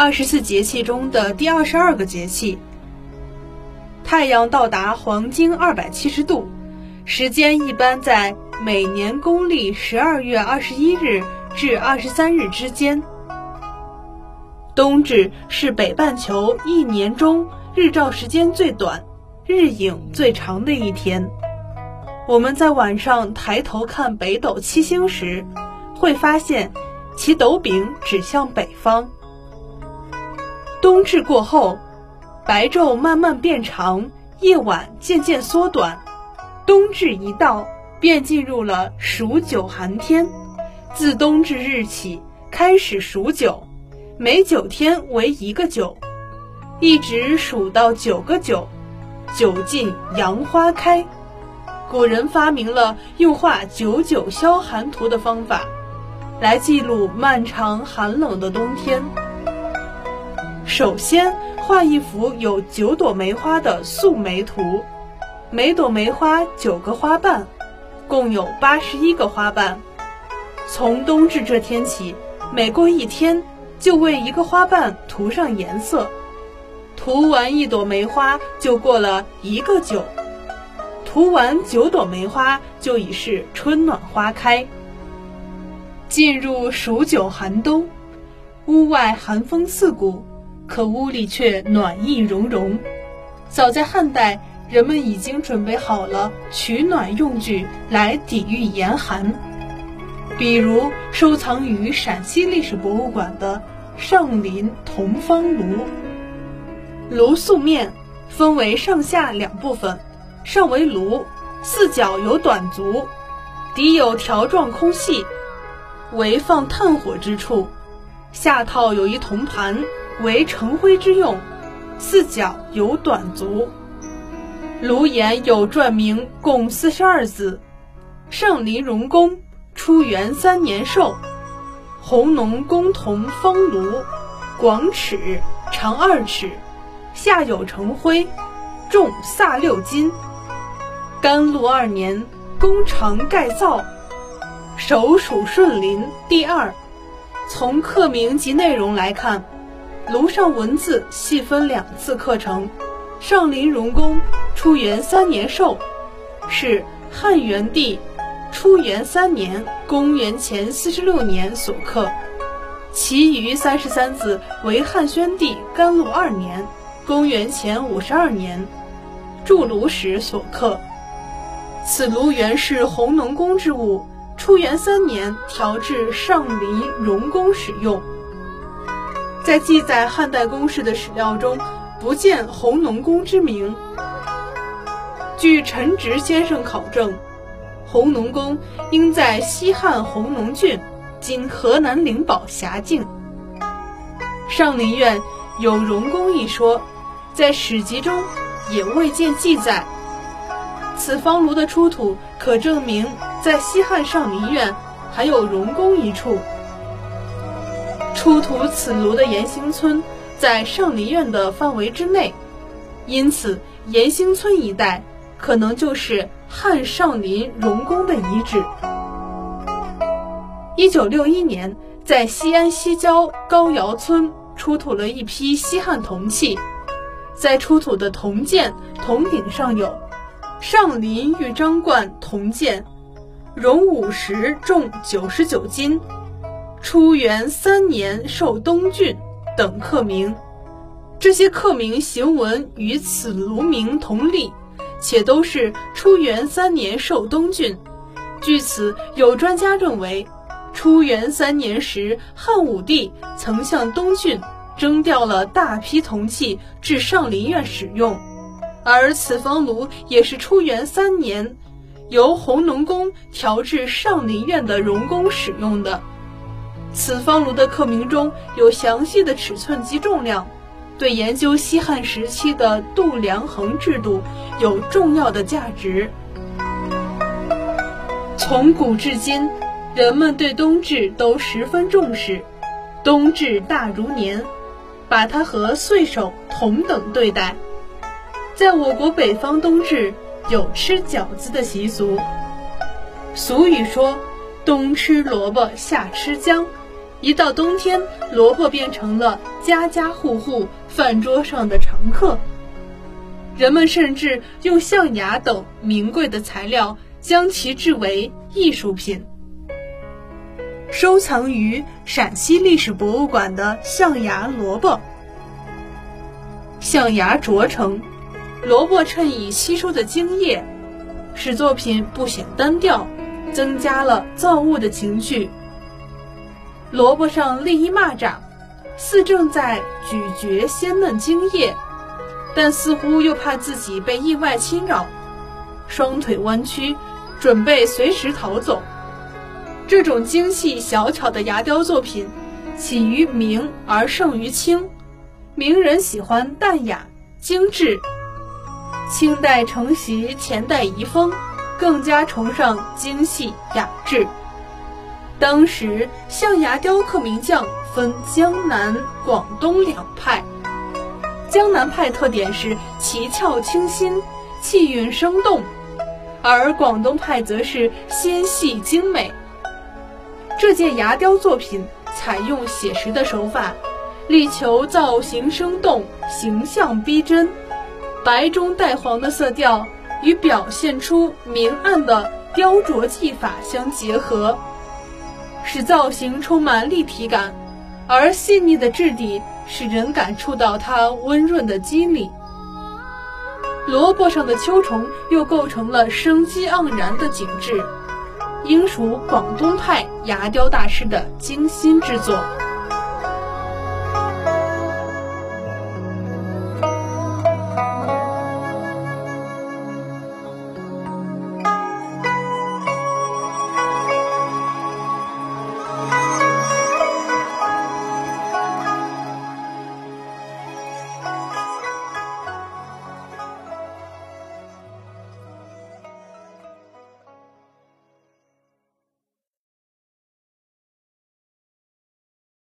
二十四节气中的第二十二个节气。太阳到达黄经二百七十度，时间一般在每年公历十二月二十一日至二十三日之间。冬至是北半球一年中日照时间最短、日影最长的一天。我们在晚上抬头看北斗七星时，会发现其斗柄指向北方。冬至过后。白昼慢慢变长，夜晚渐渐缩短，冬至一到，便进入了数九寒天。自冬至日起开始数九，每九天为一个九，一直数到九个九，九尽杨花开。古人发明了用画九九消寒图的方法，来记录漫长寒冷的冬天。首先。画一幅有九朵梅花的素梅图，每朵梅花九个花瓣，共有八十一个花瓣。从冬至这天起，每过一天就为一个花瓣涂上颜色，涂完一朵梅花就过了一个九，涂完九朵梅花就已是春暖花开。进入数九寒冬，屋外寒风刺骨。可屋里却暖意融融。早在汉代，人们已经准备好了取暖用具来抵御严寒，比如收藏于陕西历史博物馆的上林铜方炉。炉素面分为上下两部分，上为炉，四角有短足，底有条状空隙，为放炭火之处，下套有一铜盘。为成灰之用，四角有短足，炉檐有篆名共四十二字：“上林荣公，初元三年寿，红农工同方炉，广尺，长二尺，下有成灰，重萨六斤。甘露二年，工程盖造，首属顺林第二。”从刻名及内容来看。炉上文字细分两次刻成，上林荣公初元三年寿，是汉元帝初元三年（公元前四十六年）所刻，其余三十三字为汉宣帝甘露二年（公元前五十二年）铸炉时所刻。此炉原是弘农宫之物，初元三年调至上林荣宫使用。在记载汉代宫室的史料中，不见弘农宫之名。据陈植先生考证，弘农宫应在西汉弘农郡（今河南灵宝辖境）。上林苑有荣宫一说，在史籍中也未见记载。此方炉的出土，可证明在西汉上林苑还有荣宫一处。出土此炉的延兴村在上林苑的范围之内，因此延兴村一带可能就是汉上林荣宫的遗址。一九六一年，在西安西郊高窑村出土了一批西汉铜器，在出土的铜剑铜鼎上有“上林玉章冠铜剑，荣五十，重九十九斤”。初元三年受东郡等刻名，这些刻名行文与此炉名同例，且都是初元三年受东郡。据此，有专家认为，初元三年时汉武帝曾向东郡征调了大批铜器至上林苑使用，而此方炉也是初元三年由弘农宫调至上林苑的荣宫使用的。此方炉的刻铭中有详细的尺寸及重量，对研究西汉时期的度量衡制度有重要的价值。从古至今，人们对冬至都十分重视，冬至大如年，把它和岁首同等对待。在我国北方，冬至有吃饺子的习俗。俗语说：“冬吃萝卜，夏吃姜。”一到冬天，萝卜变成了家家户户饭桌上的常客。人们甚至用象牙等名贵的材料将其制为艺术品。收藏于陕西历史博物馆的象牙萝卜，象牙琢成，萝卜衬以吸收的精液，使作品不显单调，增加了造物的情趣。萝卜上立一蚂蚱，似正在咀嚼鲜嫩精液，但似乎又怕自己被意外侵扰，双腿弯曲，准备随时逃走。这种精细小巧的牙雕作品，起于明而盛于清，明人喜欢淡雅精致，清代承袭前代遗风，更加崇尚精细雅致。当时象牙雕刻名匠分江南、广东两派。江南派特点是奇俏清新、气韵生动，而广东派则是纤细精美。这件牙雕作品采用写实的手法，力求造型生动、形象逼真，白中带黄的色调与表现出明暗的雕琢技法相结合。使造型充满立体感，而细腻的质地使人感触到它温润的肌理。萝卜上的秋虫又构成了生机盎然的景致，应属广东派牙雕大师的精心之作。